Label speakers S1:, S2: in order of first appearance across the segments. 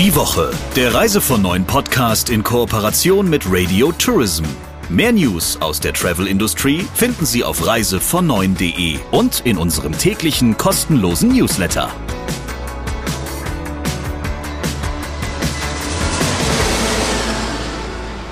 S1: Die Woche, der Reise von neuen Podcast in Kooperation mit Radio Tourism. Mehr News aus der Travel-Industrie finden Sie auf reisevon9.de und in unserem täglichen kostenlosen Newsletter.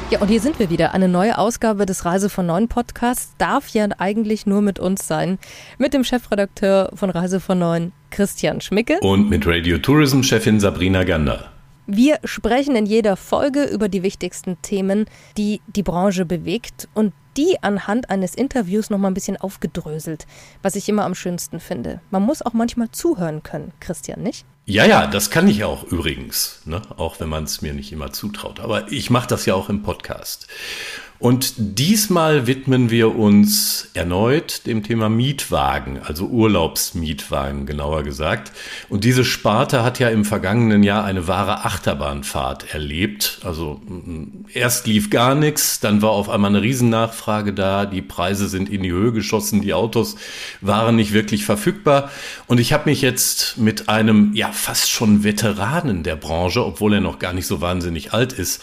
S2: Ja, und hier sind wir wieder. Eine neue Ausgabe des Reise von Neuen Podcasts darf ja eigentlich nur mit uns sein. Mit dem Chefredakteur von Reise von Neuen, Christian Schmicke.
S3: Und mit Radio Tourism Chefin Sabrina Gander.
S2: Wir sprechen in jeder Folge über die wichtigsten Themen, die die Branche bewegt und die anhand eines Interviews noch mal ein bisschen aufgedröselt, was ich immer am schönsten finde. Man muss auch manchmal zuhören können, Christian, nicht?
S3: Ja, ja, das kann ich auch übrigens, ne? auch wenn man es mir nicht immer zutraut. Aber ich mache das ja auch im Podcast. Und diesmal widmen wir uns erneut dem Thema Mietwagen, also Urlaubsmietwagen genauer gesagt. Und diese Sparte hat ja im vergangenen Jahr eine wahre Achterbahnfahrt erlebt. Also erst lief gar nichts, dann war auf einmal eine Riesennachfrage da, die Preise sind in die Höhe geschossen, die Autos waren nicht wirklich verfügbar. Und ich habe mich jetzt mit einem, ja, fast schon Veteranen der Branche, obwohl er noch gar nicht so wahnsinnig alt ist,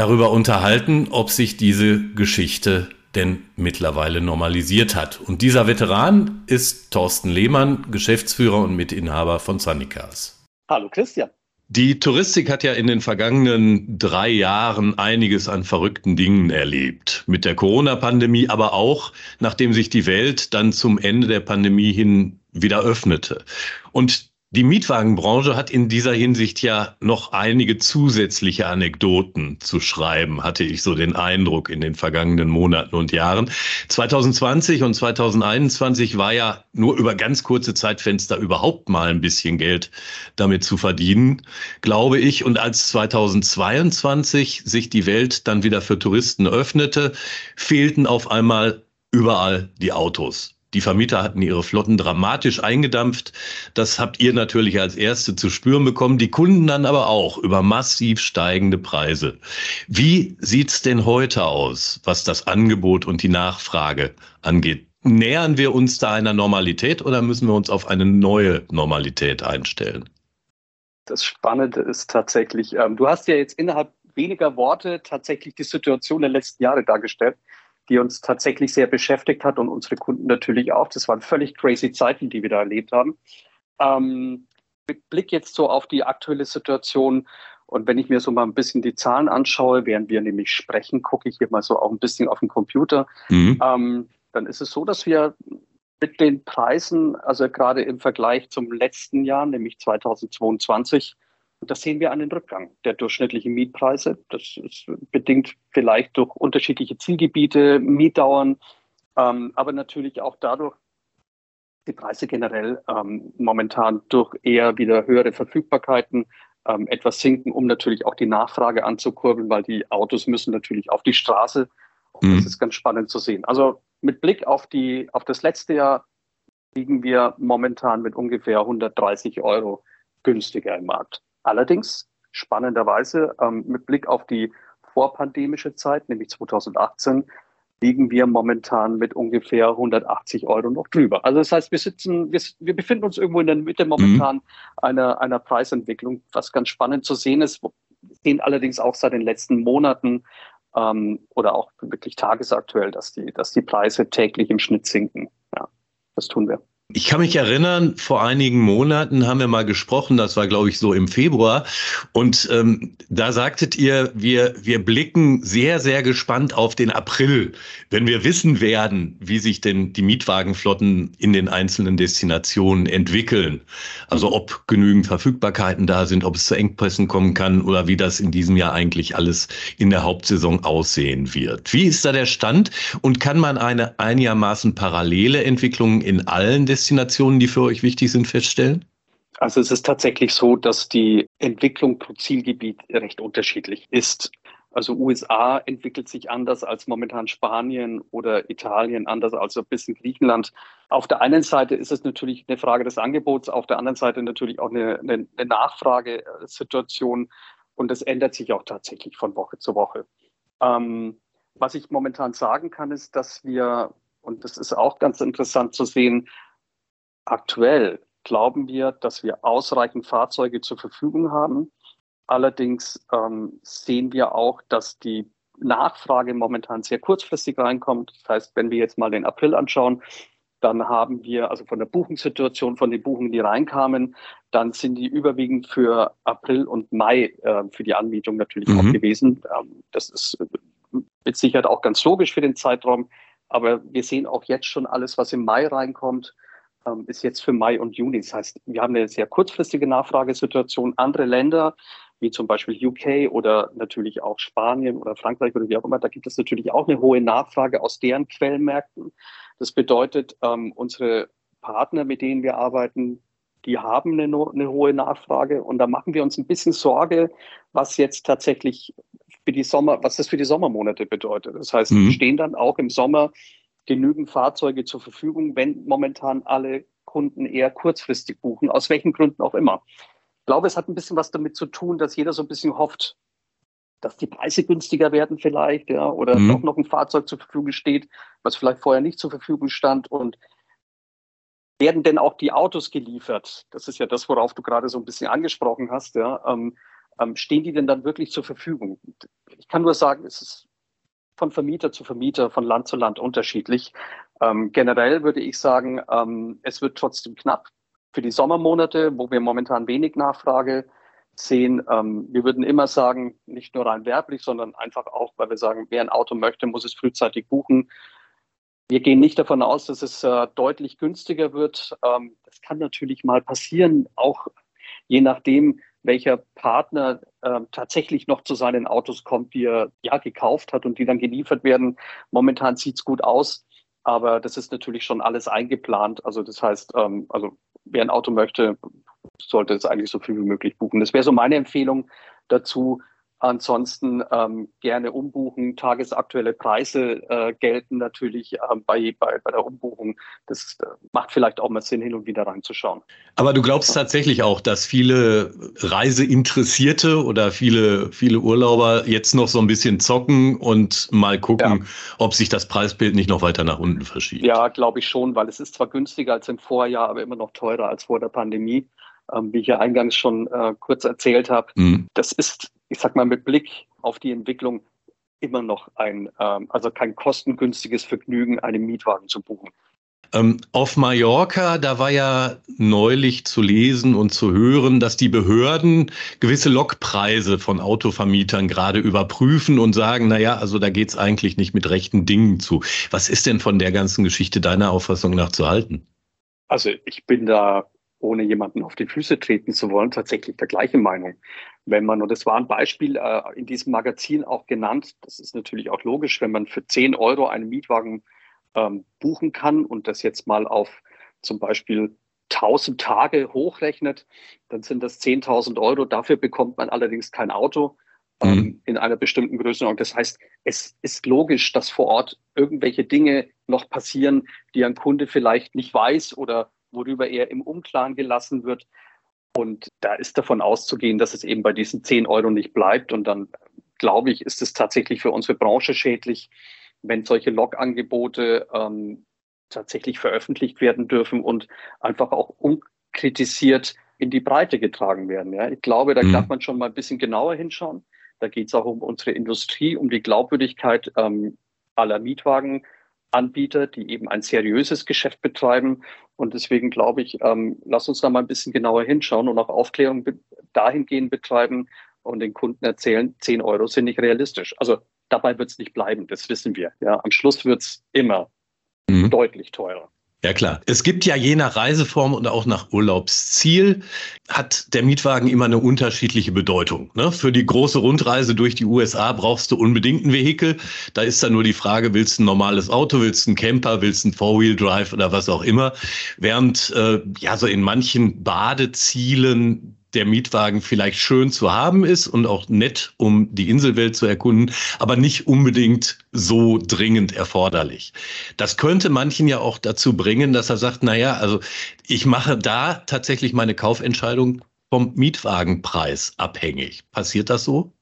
S3: darüber unterhalten, ob sich diese Geschichte denn mittlerweile normalisiert hat. Und dieser Veteran ist Thorsten Lehmann, Geschäftsführer und Mitinhaber von Sunnycars.
S4: Hallo Christian.
S3: Die Touristik hat ja in den vergangenen drei Jahren einiges an verrückten Dingen erlebt. Mit der Corona-Pandemie, aber auch nachdem sich die Welt dann zum Ende der Pandemie hin wieder öffnete. Und die Mietwagenbranche hat in dieser Hinsicht ja noch einige zusätzliche Anekdoten zu schreiben, hatte ich so den Eindruck in den vergangenen Monaten und Jahren. 2020 und 2021 war ja nur über ganz kurze Zeitfenster überhaupt mal ein bisschen Geld damit zu verdienen, glaube ich. Und als 2022 sich die Welt dann wieder für Touristen öffnete, fehlten auf einmal überall die Autos. Die Vermieter hatten ihre Flotten dramatisch eingedampft. Das habt ihr natürlich als Erste zu spüren bekommen, die Kunden dann aber auch über massiv steigende Preise. Wie sieht's denn heute aus, was das Angebot und die Nachfrage angeht? Nähern wir uns da einer Normalität oder müssen wir uns auf eine neue Normalität einstellen?
S4: Das Spannende ist tatsächlich, ähm, du hast ja jetzt innerhalb weniger Worte tatsächlich die Situation der letzten Jahre dargestellt die uns tatsächlich sehr beschäftigt hat und unsere Kunden natürlich auch. Das waren völlig crazy Zeiten, die wir da erlebt haben. Ähm, mit Blick jetzt so auf die aktuelle Situation und wenn ich mir so mal ein bisschen die Zahlen anschaue, während wir nämlich sprechen, gucke ich hier mal so auch ein bisschen auf den Computer, mhm. ähm, dann ist es so, dass wir mit den Preisen, also gerade im Vergleich zum letzten Jahr, nämlich 2022, das sehen wir an den Rückgang der durchschnittlichen Mietpreise. Das ist bedingt vielleicht durch unterschiedliche Zielgebiete, Mietdauern, ähm, aber natürlich auch dadurch, die Preise generell ähm, momentan durch eher wieder höhere Verfügbarkeiten ähm, etwas sinken, um natürlich auch die Nachfrage anzukurbeln, weil die Autos müssen natürlich auf die Straße. Mhm. Das ist ganz spannend zu sehen. Also mit Blick auf, die, auf das letzte Jahr liegen wir momentan mit ungefähr 130 Euro günstiger im Markt. Allerdings spannenderweise ähm, mit Blick auf die vorpandemische Zeit, nämlich 2018, liegen wir momentan mit ungefähr 180 Euro noch drüber. Also das heißt, wir sitzen, wir, wir befinden uns irgendwo in der Mitte momentan mhm. einer, einer Preisentwicklung, was ganz spannend zu sehen ist. Sehen allerdings auch seit den letzten Monaten ähm, oder auch wirklich tagesaktuell, dass die, dass die Preise täglich im Schnitt sinken. Ja, das tun wir.
S3: Ich kann mich erinnern, vor einigen Monaten haben wir mal gesprochen, das war glaube ich so im Februar, und ähm, da sagtet ihr, wir, wir blicken sehr, sehr gespannt auf den April, wenn wir wissen werden, wie sich denn die Mietwagenflotten in den einzelnen Destinationen entwickeln. Also ob genügend Verfügbarkeiten da sind, ob es zu Engpässen kommen kann oder wie das in diesem Jahr eigentlich alles in der Hauptsaison aussehen wird. Wie ist da der Stand und kann man eine einigermaßen parallele Entwicklung in allen Destinationen Destinationen, die für euch wichtig sind, feststellen?
S4: Also es ist tatsächlich so, dass die Entwicklung pro Zielgebiet recht unterschiedlich ist. Also USA entwickelt sich anders als momentan Spanien oder Italien, anders als ein bisschen Griechenland. Auf der einen Seite ist es natürlich eine Frage des Angebots, auf der anderen Seite natürlich auch eine, eine, eine Nachfragesituation und das ändert sich auch tatsächlich von Woche zu Woche. Ähm, was ich momentan sagen kann, ist, dass wir, und das ist auch ganz interessant zu sehen, Aktuell glauben wir, dass wir ausreichend Fahrzeuge zur Verfügung haben. Allerdings ähm, sehen wir auch, dass die Nachfrage momentan sehr kurzfristig reinkommt. Das heißt, wenn wir jetzt mal den April anschauen, dann haben wir also von der Buchungssituation, von den Buchungen, die reinkamen, dann sind die überwiegend für April und Mai äh, für die Anmietung natürlich mhm. auch gewesen. Ähm, das ist mit Sicherheit auch ganz logisch für den Zeitraum. Aber wir sehen auch jetzt schon alles, was im Mai reinkommt, ähm, ist jetzt für Mai und Juni. Das heißt, wir haben eine sehr kurzfristige Nachfragesituation. Andere Länder, wie zum Beispiel UK oder natürlich auch Spanien oder Frankreich oder wie auch immer, da gibt es natürlich auch eine hohe Nachfrage aus deren Quellenmärkten. Das bedeutet, ähm, unsere Partner, mit denen wir arbeiten, die haben eine, eine, hohe Nachfrage und da machen wir uns ein bisschen Sorge, was jetzt tatsächlich für die Sommer, was das für die Sommermonate bedeutet. Das heißt, mhm. stehen dann auch im Sommer genügend Fahrzeuge zur Verfügung, wenn momentan alle Kunden eher kurzfristig buchen, aus welchen Gründen auch immer. Ich glaube, es hat ein bisschen was damit zu tun, dass jeder so ein bisschen hofft, dass die Preise günstiger werden vielleicht, ja, oder mhm. doch noch ein Fahrzeug zur Verfügung steht, was vielleicht vorher nicht zur Verfügung stand und werden denn auch die Autos geliefert? Das ist ja das, worauf du gerade so ein bisschen angesprochen hast, ja. Ähm, ähm, stehen die denn dann wirklich zur Verfügung? Ich kann nur sagen, es ist von Vermieter zu Vermieter, von Land zu Land unterschiedlich. Ähm, generell würde ich sagen, ähm, es wird trotzdem knapp für die Sommermonate, wo wir momentan wenig Nachfrage sehen. Ähm, wir würden immer sagen, nicht nur rein werblich, sondern einfach auch, weil wir sagen, wer ein Auto möchte, muss es frühzeitig buchen. Wir gehen nicht davon aus, dass es äh, deutlich günstiger wird. Ähm, das kann natürlich mal passieren, auch je nachdem, welcher Partner äh, tatsächlich noch zu seinen Autos kommt, die er ja gekauft hat und die dann geliefert werden. Momentan sieht es gut aus, aber das ist natürlich schon alles eingeplant. Also das heißt, ähm, also wer ein Auto möchte, sollte es eigentlich so viel wie möglich buchen. Das wäre so meine Empfehlung dazu. Ansonsten ähm, gerne umbuchen. Tagesaktuelle Preise äh, gelten natürlich äh, bei, bei, bei der Umbuchung. Das äh, macht vielleicht auch mal Sinn, hin und wieder reinzuschauen.
S3: Aber du glaubst tatsächlich auch, dass viele Reiseinteressierte oder viele, viele Urlauber jetzt noch so ein bisschen zocken und mal gucken, ja. ob sich das Preisbild nicht noch weiter nach unten verschiebt?
S4: Ja, glaube ich schon, weil es ist zwar günstiger als im Vorjahr, aber immer noch teurer als vor der Pandemie ähm, wie ich ja eingangs schon äh, kurz erzählt habe. Mhm. Das ist, ich sag mal, mit Blick auf die Entwicklung immer noch ein, ähm, also kein kostengünstiges Vergnügen, einen Mietwagen zu buchen.
S3: Ähm, auf Mallorca, da war ja neulich zu lesen und zu hören, dass die Behörden gewisse Lokpreise von Autovermietern gerade überprüfen und sagen, na ja, also da geht's eigentlich nicht mit rechten Dingen zu. Was ist denn von der ganzen Geschichte deiner Auffassung nach zu halten?
S4: Also ich bin da ohne jemanden auf die Füße treten zu wollen, tatsächlich der gleichen Meinung. Wenn man, und das war ein Beispiel äh, in diesem Magazin auch genannt, das ist natürlich auch logisch, wenn man für 10 Euro einen Mietwagen ähm, buchen kann und das jetzt mal auf zum Beispiel 1000 Tage hochrechnet, dann sind das 10.000 Euro. Dafür bekommt man allerdings kein Auto ähm, mhm. in einer bestimmten Größenordnung. Das heißt, es ist logisch, dass vor Ort irgendwelche Dinge noch passieren, die ein Kunde vielleicht nicht weiß oder worüber er im Unklaren gelassen wird. Und da ist davon auszugehen, dass es eben bei diesen 10 Euro nicht bleibt. Und dann, glaube ich, ist es tatsächlich für unsere Branche schädlich, wenn solche Log-Angebote ähm, tatsächlich veröffentlicht werden dürfen und einfach auch unkritisiert in die Breite getragen werden. Ja. Ich glaube, da mhm. darf man schon mal ein bisschen genauer hinschauen. Da geht es auch um unsere Industrie, um die Glaubwürdigkeit ähm, aller Mietwagen. Anbieter, die eben ein seriöses Geschäft betreiben. Und deswegen glaube ich, ähm, lass uns da mal ein bisschen genauer hinschauen und auch Aufklärung dahingehend betreiben und den Kunden erzählen, 10 Euro sind nicht realistisch. Also dabei wird es nicht bleiben, das wissen wir. Ja, am Schluss wird es immer mhm. deutlich teurer.
S3: Ja klar. Es gibt ja je nach Reiseform und auch nach Urlaubsziel hat der Mietwagen immer eine unterschiedliche Bedeutung. Ne? Für die große Rundreise durch die USA brauchst du unbedingt ein Vehikel. Da ist dann nur die Frage, willst du ein normales Auto, willst du einen Camper, willst du einen Four-Wheel-Drive oder was auch immer. Während äh, ja so in manchen Badezielen der Mietwagen vielleicht schön zu haben ist und auch nett, um die Inselwelt zu erkunden, aber nicht unbedingt so dringend erforderlich. Das könnte manchen ja auch dazu bringen, dass er sagt, na ja, also ich mache da tatsächlich meine Kaufentscheidung vom Mietwagenpreis abhängig. Passiert das so?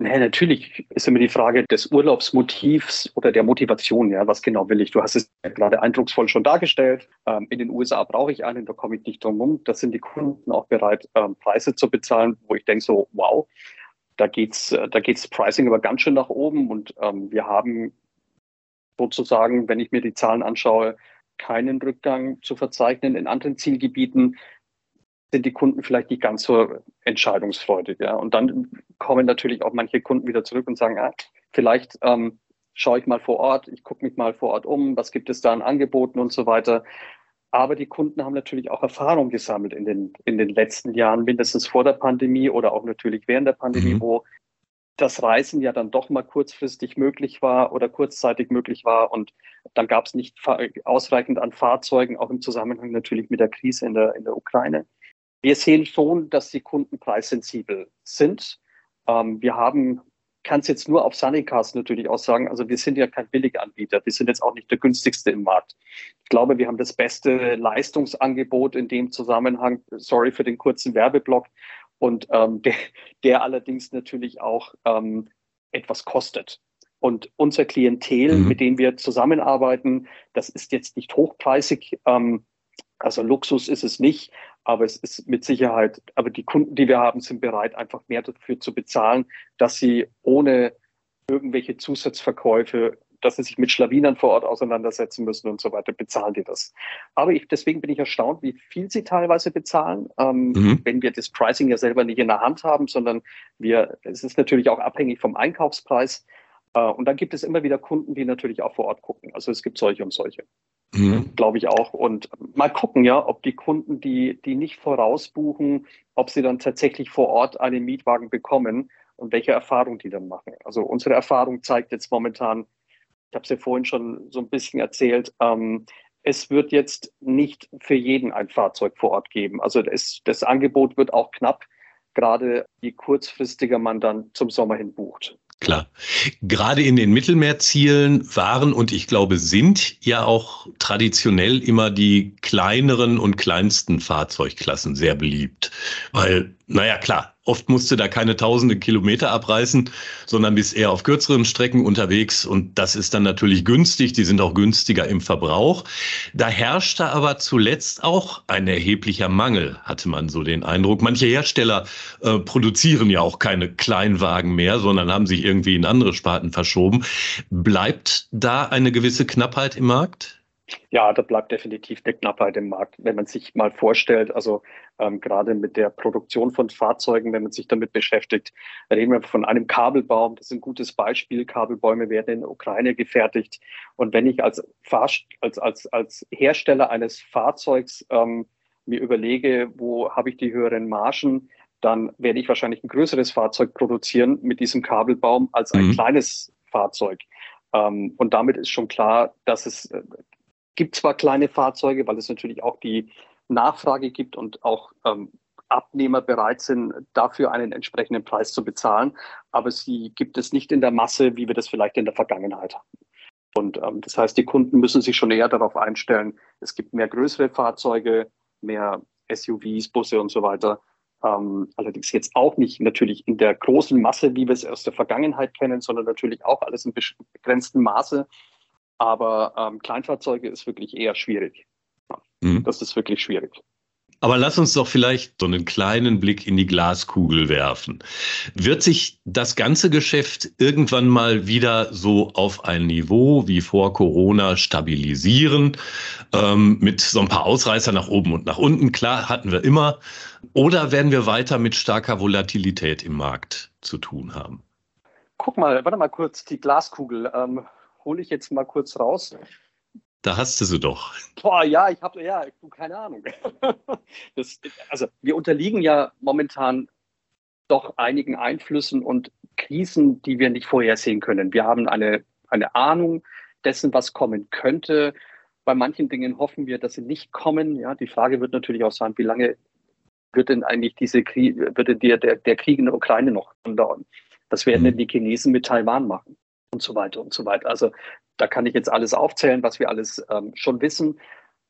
S4: Nee, natürlich ist immer die Frage des Urlaubsmotivs oder der Motivation. Ja, was genau will ich? Du hast es ja gerade eindrucksvoll schon dargestellt. Ähm, in den USA brauche ich einen, da komme ich nicht drum rum. Da sind die Kunden auch bereit, ähm, Preise zu bezahlen, wo ich denke so, wow. da geht's, äh, da geht's Pricing aber ganz schön nach oben und ähm, wir haben sozusagen, wenn ich mir die Zahlen anschaue, keinen Rückgang zu verzeichnen. In anderen Zielgebieten sind die Kunden vielleicht nicht ganz so entscheidungsfreudig. Ja. Und dann kommen natürlich auch manche Kunden wieder zurück und sagen, ah, vielleicht ähm, schaue ich mal vor Ort, ich gucke mich mal vor Ort um, was gibt es da an Angeboten und so weiter. Aber die Kunden haben natürlich auch Erfahrung gesammelt in den, in den letzten Jahren, mindestens vor der Pandemie oder auch natürlich während der Pandemie, mhm. wo das Reisen ja dann doch mal kurzfristig möglich war oder kurzzeitig möglich war. Und dann gab es nicht ausreichend an Fahrzeugen, auch im Zusammenhang natürlich mit der Krise in der, in der Ukraine. Wir sehen schon, dass die Kunden preissensibel sind. Ähm, wir haben kann es jetzt nur auf Sunnycast natürlich auch sagen, also wir sind ja kein Billiganbieter, wir sind jetzt auch nicht der günstigste im Markt. Ich glaube, wir haben das beste Leistungsangebot in dem Zusammenhang, sorry für den kurzen Werbeblock, und ähm, der, der allerdings natürlich auch ähm, etwas kostet. Und unser Klientel, mhm. mit dem wir zusammenarbeiten, das ist jetzt nicht hochpreisig, ähm, also Luxus ist es nicht, aber es ist mit Sicherheit, aber die Kunden, die wir haben, sind bereit, einfach mehr dafür zu bezahlen, dass sie ohne irgendwelche Zusatzverkäufe, dass sie sich mit Schlawinern vor Ort auseinandersetzen müssen und so weiter, bezahlen die das. Aber ich, deswegen bin ich erstaunt, wie viel sie teilweise bezahlen, ähm, mhm. wenn wir das Pricing ja selber nicht in der Hand haben, sondern wir, es ist natürlich auch abhängig vom Einkaufspreis. Äh, und dann gibt es immer wieder Kunden, die natürlich auch vor Ort gucken. Also es gibt solche und solche. Mhm. Glaube ich auch. Und mal gucken, ja, ob die Kunden, die, die nicht vorausbuchen, ob sie dann tatsächlich vor Ort einen Mietwagen bekommen und welche Erfahrung die dann machen. Also unsere Erfahrung zeigt jetzt momentan, ich habe es ja vorhin schon so ein bisschen erzählt, ähm, es wird jetzt nicht für jeden ein Fahrzeug vor Ort geben. Also das, das Angebot wird auch knapp, gerade je kurzfristiger man dann zum Sommer hin bucht.
S3: Klar. Gerade in den Mittelmeerzielen waren und ich glaube sind ja auch traditionell immer die kleineren und kleinsten Fahrzeugklassen sehr beliebt. Weil, naja, klar, Oft musste da keine tausende Kilometer abreißen, sondern bist eher auf kürzeren Strecken unterwegs. Und das ist dann natürlich günstig. Die sind auch günstiger im Verbrauch. Da herrschte aber zuletzt auch ein erheblicher Mangel, hatte man so den Eindruck. Manche Hersteller äh, produzieren ja auch keine Kleinwagen mehr, sondern haben sich irgendwie in andere Sparten verschoben. Bleibt da eine gewisse Knappheit im Markt?
S4: Ja, da bleibt definitiv eine Knappheit im Markt. Wenn man sich mal vorstellt, also ähm, gerade mit der Produktion von Fahrzeugen, wenn man sich damit beschäftigt, reden wir von einem Kabelbaum. Das ist ein gutes Beispiel. Kabelbäume werden in der Ukraine gefertigt. Und wenn ich als, Fahr als, als, als Hersteller eines Fahrzeugs ähm, mir überlege, wo habe ich die höheren Margen, dann werde ich wahrscheinlich ein größeres Fahrzeug produzieren mit diesem Kabelbaum als ein mhm. kleines Fahrzeug. Ähm, und damit ist schon klar, dass es äh, gibt zwar kleine Fahrzeuge, weil es natürlich auch die Nachfrage gibt und auch ähm, Abnehmer bereit sind, dafür einen entsprechenden Preis zu bezahlen, aber sie gibt es nicht in der Masse, wie wir das vielleicht in der Vergangenheit hatten. Und ähm, das heißt, die Kunden müssen sich schon eher darauf einstellen, es gibt mehr größere Fahrzeuge, mehr SUVs, Busse und so weiter. Ähm, allerdings jetzt auch nicht natürlich in der großen Masse, wie wir es aus der Vergangenheit kennen, sondern natürlich auch alles in begrenztem Maße. Aber ähm, Kleinfahrzeuge ist wirklich eher schwierig. Mhm. Das ist wirklich schwierig.
S3: Aber lass uns doch vielleicht so einen kleinen Blick in die Glaskugel werfen. Wird sich das ganze Geschäft irgendwann mal wieder so auf ein Niveau wie vor Corona stabilisieren? Ähm, mit so ein paar Ausreißer nach oben und nach unten. Klar, hatten wir immer. Oder werden wir weiter mit starker Volatilität im Markt zu tun haben?
S4: Guck mal, warte mal kurz, die Glaskugel. Ähm, hole ich jetzt mal kurz raus.
S3: Da hast du sie doch.
S4: Boah, ja, ich habe, ja, du, keine Ahnung. Das, also wir unterliegen ja momentan doch einigen Einflüssen und Krisen, die wir nicht vorhersehen können. Wir haben eine, eine Ahnung dessen, was kommen könnte. Bei manchen Dingen hoffen wir, dass sie nicht kommen. Ja, die Frage wird natürlich auch sein, wie lange wird denn eigentlich diese Krieg, wird denn der, der, der Krieg in der Ukraine noch andauern? Was werden denn mhm. die Chinesen mit Taiwan machen? Und so weiter und so weiter. Also da kann ich jetzt alles aufzählen, was wir alles ähm, schon wissen.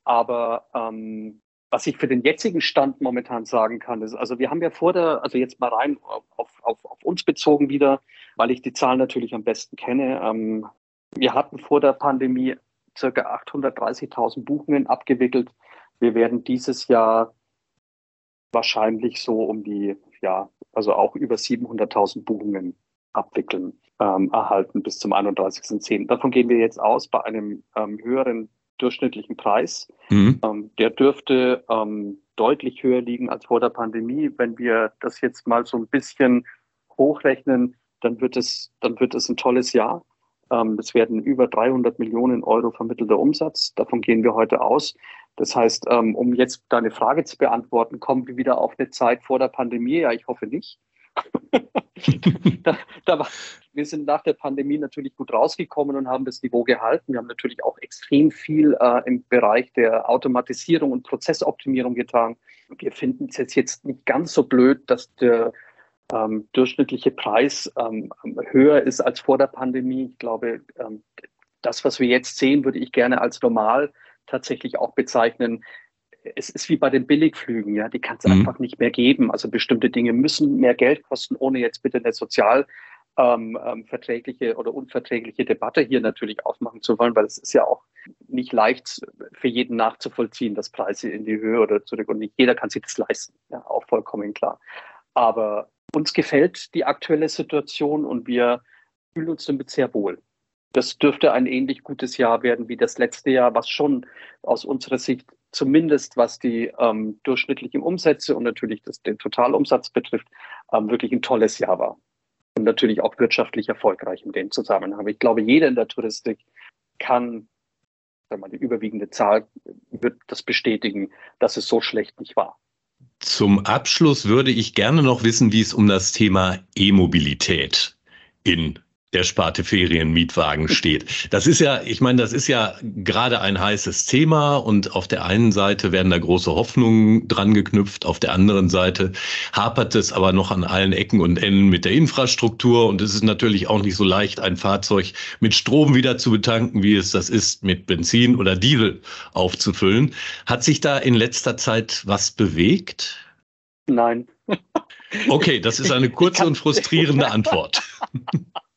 S4: Aber ähm, was ich für den jetzigen Stand momentan sagen kann, ist, also wir haben ja vor der, also jetzt mal rein auf, auf, auf uns bezogen wieder, weil ich die Zahlen natürlich am besten kenne. Ähm, wir hatten vor der Pandemie circa 830.000 Buchungen abgewickelt. Wir werden dieses Jahr wahrscheinlich so um die, ja, also auch über 700.000 Buchungen abwickeln, ähm, erhalten bis zum 31.10. Davon gehen wir jetzt aus bei einem ähm, höheren durchschnittlichen Preis. Mhm. Ähm, der dürfte ähm, deutlich höher liegen als vor der Pandemie. Wenn wir das jetzt mal so ein bisschen hochrechnen, dann wird es, dann wird es ein tolles Jahr. Ähm, es werden über 300 Millionen Euro vermittelter Umsatz. Davon gehen wir heute aus. Das heißt, ähm, um jetzt deine Frage zu beantworten, kommen wir wieder auf eine Zeit vor der Pandemie? Ja, ich hoffe nicht. da, da war, wir sind nach der Pandemie natürlich gut rausgekommen und haben das Niveau gehalten. Wir haben natürlich auch extrem viel äh, im Bereich der Automatisierung und Prozessoptimierung getan. Wir finden es jetzt, jetzt nicht ganz so blöd, dass der ähm, durchschnittliche Preis ähm, höher ist als vor der Pandemie. Ich glaube, ähm, das, was wir jetzt sehen, würde ich gerne als normal tatsächlich auch bezeichnen. Es ist wie bei den Billigflügen, ja, die kann es mhm. einfach nicht mehr geben. Also bestimmte Dinge müssen mehr Geld kosten, ohne jetzt bitte eine sozial ähm, ähm, verträgliche oder unverträgliche Debatte hier natürlich aufmachen zu wollen, weil es ist ja auch nicht leicht für jeden nachzuvollziehen, dass Preise in die Höhe oder zurück und nicht jeder kann sich das leisten, ja, auch vollkommen klar. Aber uns gefällt die aktuelle Situation und wir fühlen uns damit sehr wohl. Das dürfte ein ähnlich gutes Jahr werden wie das letzte Jahr, was schon aus unserer Sicht zumindest was die ähm, durchschnittlichen Umsätze und natürlich das, den Totalumsatz betrifft, ähm, wirklich ein tolles Jahr war. Und natürlich auch wirtschaftlich erfolgreich in dem Zusammenhang. Ich glaube, jeder in der Touristik kann, sagen wir mal, die überwiegende Zahl wird das bestätigen, dass es so schlecht nicht war.
S3: Zum Abschluss würde ich gerne noch wissen, wie es um das Thema E-Mobilität in der Sparte Ferienmietwagen steht. Das ist ja, ich meine, das ist ja gerade ein heißes Thema und auf der einen Seite werden da große Hoffnungen dran geknüpft, auf der anderen Seite hapert es aber noch an allen Ecken und Enden mit der Infrastruktur und es ist natürlich auch nicht so leicht, ein Fahrzeug mit Strom wieder zu betanken, wie es das ist, mit Benzin oder Diesel aufzufüllen. Hat sich da in letzter Zeit was bewegt?
S4: Nein.
S3: Okay, das ist eine kurze und frustrierende Antwort.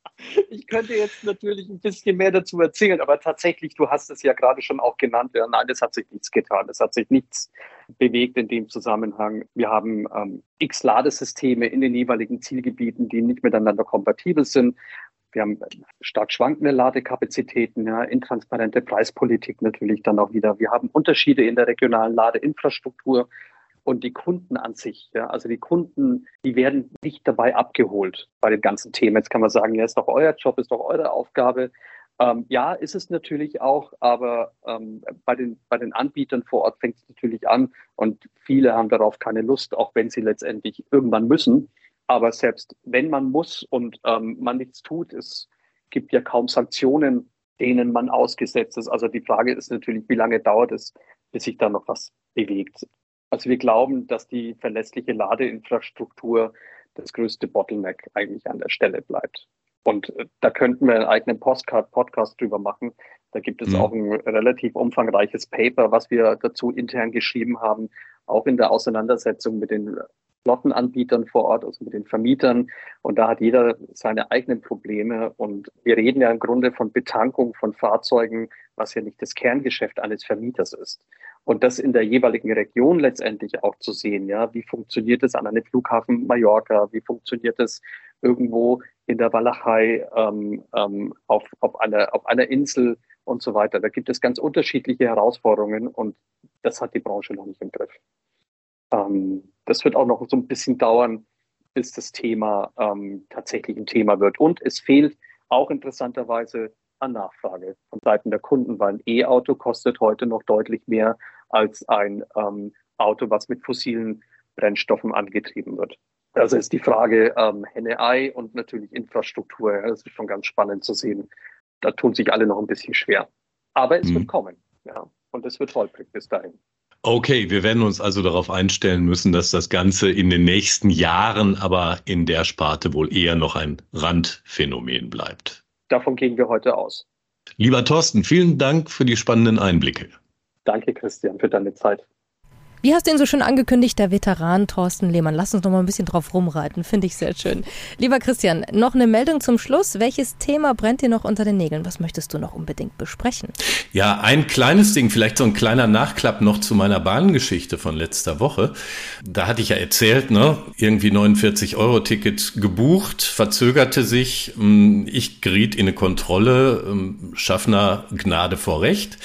S4: ich könnte jetzt natürlich ein bisschen mehr dazu erzählen, aber tatsächlich, du hast es ja gerade schon auch genannt, ja, nein, es hat sich nichts getan, es hat sich nichts bewegt in dem Zusammenhang. Wir haben ähm, x Ladesysteme in den jeweiligen Zielgebieten, die nicht miteinander kompatibel sind. Wir haben stark schwankende Ladekapazitäten, ja, intransparente Preispolitik natürlich dann auch wieder. Wir haben Unterschiede in der regionalen Ladeinfrastruktur und die Kunden an sich. Ja, also die Kunden, die werden nicht dabei abgeholt bei den ganzen Themen. Jetzt kann man sagen, ja, ist doch euer Job, ist doch eure Aufgabe. Ähm, ja, ist es natürlich auch, aber ähm, bei, den, bei den Anbietern vor Ort fängt es natürlich an und viele haben darauf keine Lust, auch wenn sie letztendlich irgendwann müssen. Aber selbst wenn man muss und ähm, man nichts tut, es gibt ja kaum Sanktionen, denen man ausgesetzt ist. Also die Frage ist natürlich, wie lange dauert es, bis sich da noch was bewegt. Also wir glauben, dass die verlässliche Ladeinfrastruktur das größte Bottleneck eigentlich an der Stelle bleibt. Und äh, da könnten wir einen eigenen Postcard Podcast drüber machen. Da gibt es mhm. auch ein relativ umfangreiches Paper, was wir dazu intern geschrieben haben, auch in der Auseinandersetzung mit den Flottenanbietern vor Ort, also mit den Vermietern. Und da hat jeder seine eigenen Probleme. Und wir reden ja im Grunde von Betankung von Fahrzeugen, was ja nicht das Kerngeschäft eines Vermieters ist und das in der jeweiligen Region letztendlich auch zu sehen. Ja, wie funktioniert es an einem Flughafen Mallorca? Wie funktioniert es irgendwo in der Walachei ähm, ähm, auf, auf, einer, auf einer Insel und so weiter? Da gibt es ganz unterschiedliche Herausforderungen und das hat die Branche noch nicht im Griff. Ähm, das wird auch noch so ein bisschen dauern, bis das Thema ähm, tatsächlich ein Thema wird. Und es fehlt auch interessanterweise an Nachfrage von Seiten der Kunden, weil ein E-Auto kostet heute noch deutlich mehr als ein ähm, Auto, was mit fossilen Brennstoffen angetrieben wird. Also ist die Frage ähm, Henne-Ei und natürlich Infrastruktur. Das ist schon ganz spannend zu sehen. Da tun sich alle noch ein bisschen schwer. Aber es mhm. wird kommen. Ja. Und es wird holprig bis dahin.
S3: Okay, wir werden uns also darauf einstellen müssen, dass das Ganze in den nächsten Jahren aber in der Sparte wohl eher noch ein Randphänomen bleibt.
S4: Davon gehen wir heute aus.
S3: Lieber Thorsten, vielen Dank für die spannenden Einblicke.
S4: Danke, Christian, für deine Zeit.
S2: Wie hast du ihn so schön angekündigt, der Veteran Thorsten Lehmann? Lass uns noch mal ein bisschen drauf rumreiten, finde ich sehr schön. Lieber Christian, noch eine Meldung zum Schluss. Welches Thema brennt dir noch unter den Nägeln? Was möchtest du noch unbedingt besprechen?
S3: Ja, ein kleines Ding, vielleicht so ein kleiner Nachklapp noch zu meiner Bahngeschichte von letzter Woche. Da hatte ich ja erzählt, ne, irgendwie 49 Euro Ticket gebucht, verzögerte sich. Hm, ich geriet in eine Kontrolle, hm, Schaffner Gnade vor Recht.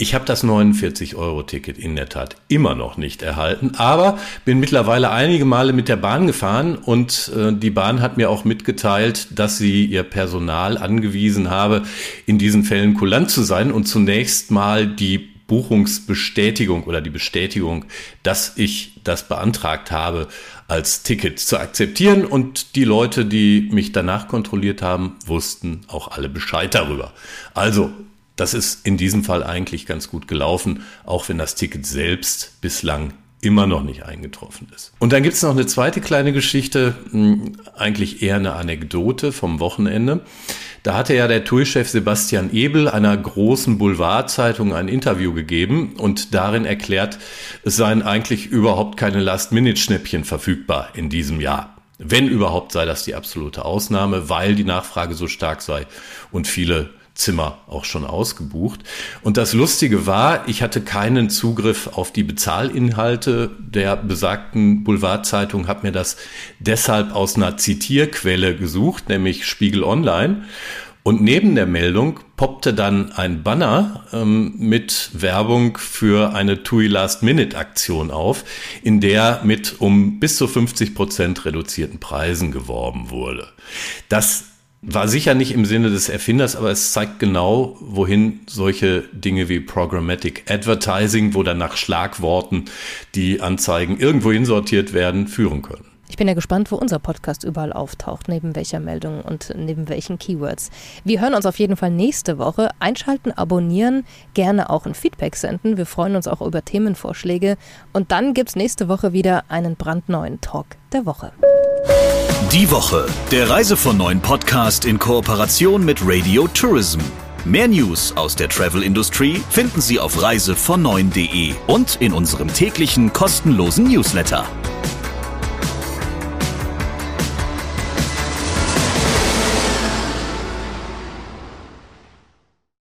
S3: Ich habe das 49-Euro-Ticket in der Tat immer noch nicht erhalten, aber bin mittlerweile einige Male mit der Bahn gefahren und äh, die Bahn hat mir auch mitgeteilt, dass sie ihr Personal angewiesen habe, in diesen Fällen kulant zu sein und zunächst mal die Buchungsbestätigung oder die Bestätigung, dass ich das beantragt habe, als Ticket zu akzeptieren. Und die Leute, die mich danach kontrolliert haben, wussten auch alle Bescheid darüber. Also das ist in diesem Fall eigentlich ganz gut gelaufen, auch wenn das Ticket selbst bislang immer noch nicht eingetroffen ist. Und dann gibt es noch eine zweite kleine Geschichte, hm, eigentlich eher eine Anekdote vom Wochenende. Da hatte ja der TUI-Chef Sebastian Ebel einer großen Boulevardzeitung ein Interview gegeben und darin erklärt, es seien eigentlich überhaupt keine Last-Minute-Schnäppchen verfügbar in diesem Jahr. Wenn überhaupt sei das die absolute Ausnahme, weil die Nachfrage so stark sei und viele Zimmer auch schon ausgebucht. Und das Lustige war, ich hatte keinen Zugriff auf die Bezahlinhalte der besagten Boulevardzeitung, habe mir das deshalb aus einer Zitierquelle gesucht, nämlich Spiegel Online. Und neben der Meldung poppte dann ein Banner ähm, mit Werbung für eine TUI Last Minute Aktion auf, in der mit um bis zu 50 Prozent reduzierten Preisen geworben wurde. Das war sicher nicht im Sinne des Erfinders, aber es zeigt genau, wohin solche Dinge wie Programmatic Advertising, wo dann nach Schlagworten die Anzeigen irgendwohin sortiert werden, führen können.
S2: Ich bin ja gespannt, wo unser Podcast überall auftaucht, neben welcher Meldung und neben welchen Keywords. Wir hören uns auf jeden Fall nächste Woche. Einschalten, abonnieren, gerne auch ein Feedback senden. Wir freuen uns auch über Themenvorschläge. Und dann gibt es nächste Woche wieder einen brandneuen Talk der Woche.
S1: Die Woche, der Reise von neuen Podcast in Kooperation mit Radio Tourism. Mehr News aus der Travel Industry finden Sie auf reisevon9.de und in unserem täglichen kostenlosen Newsletter.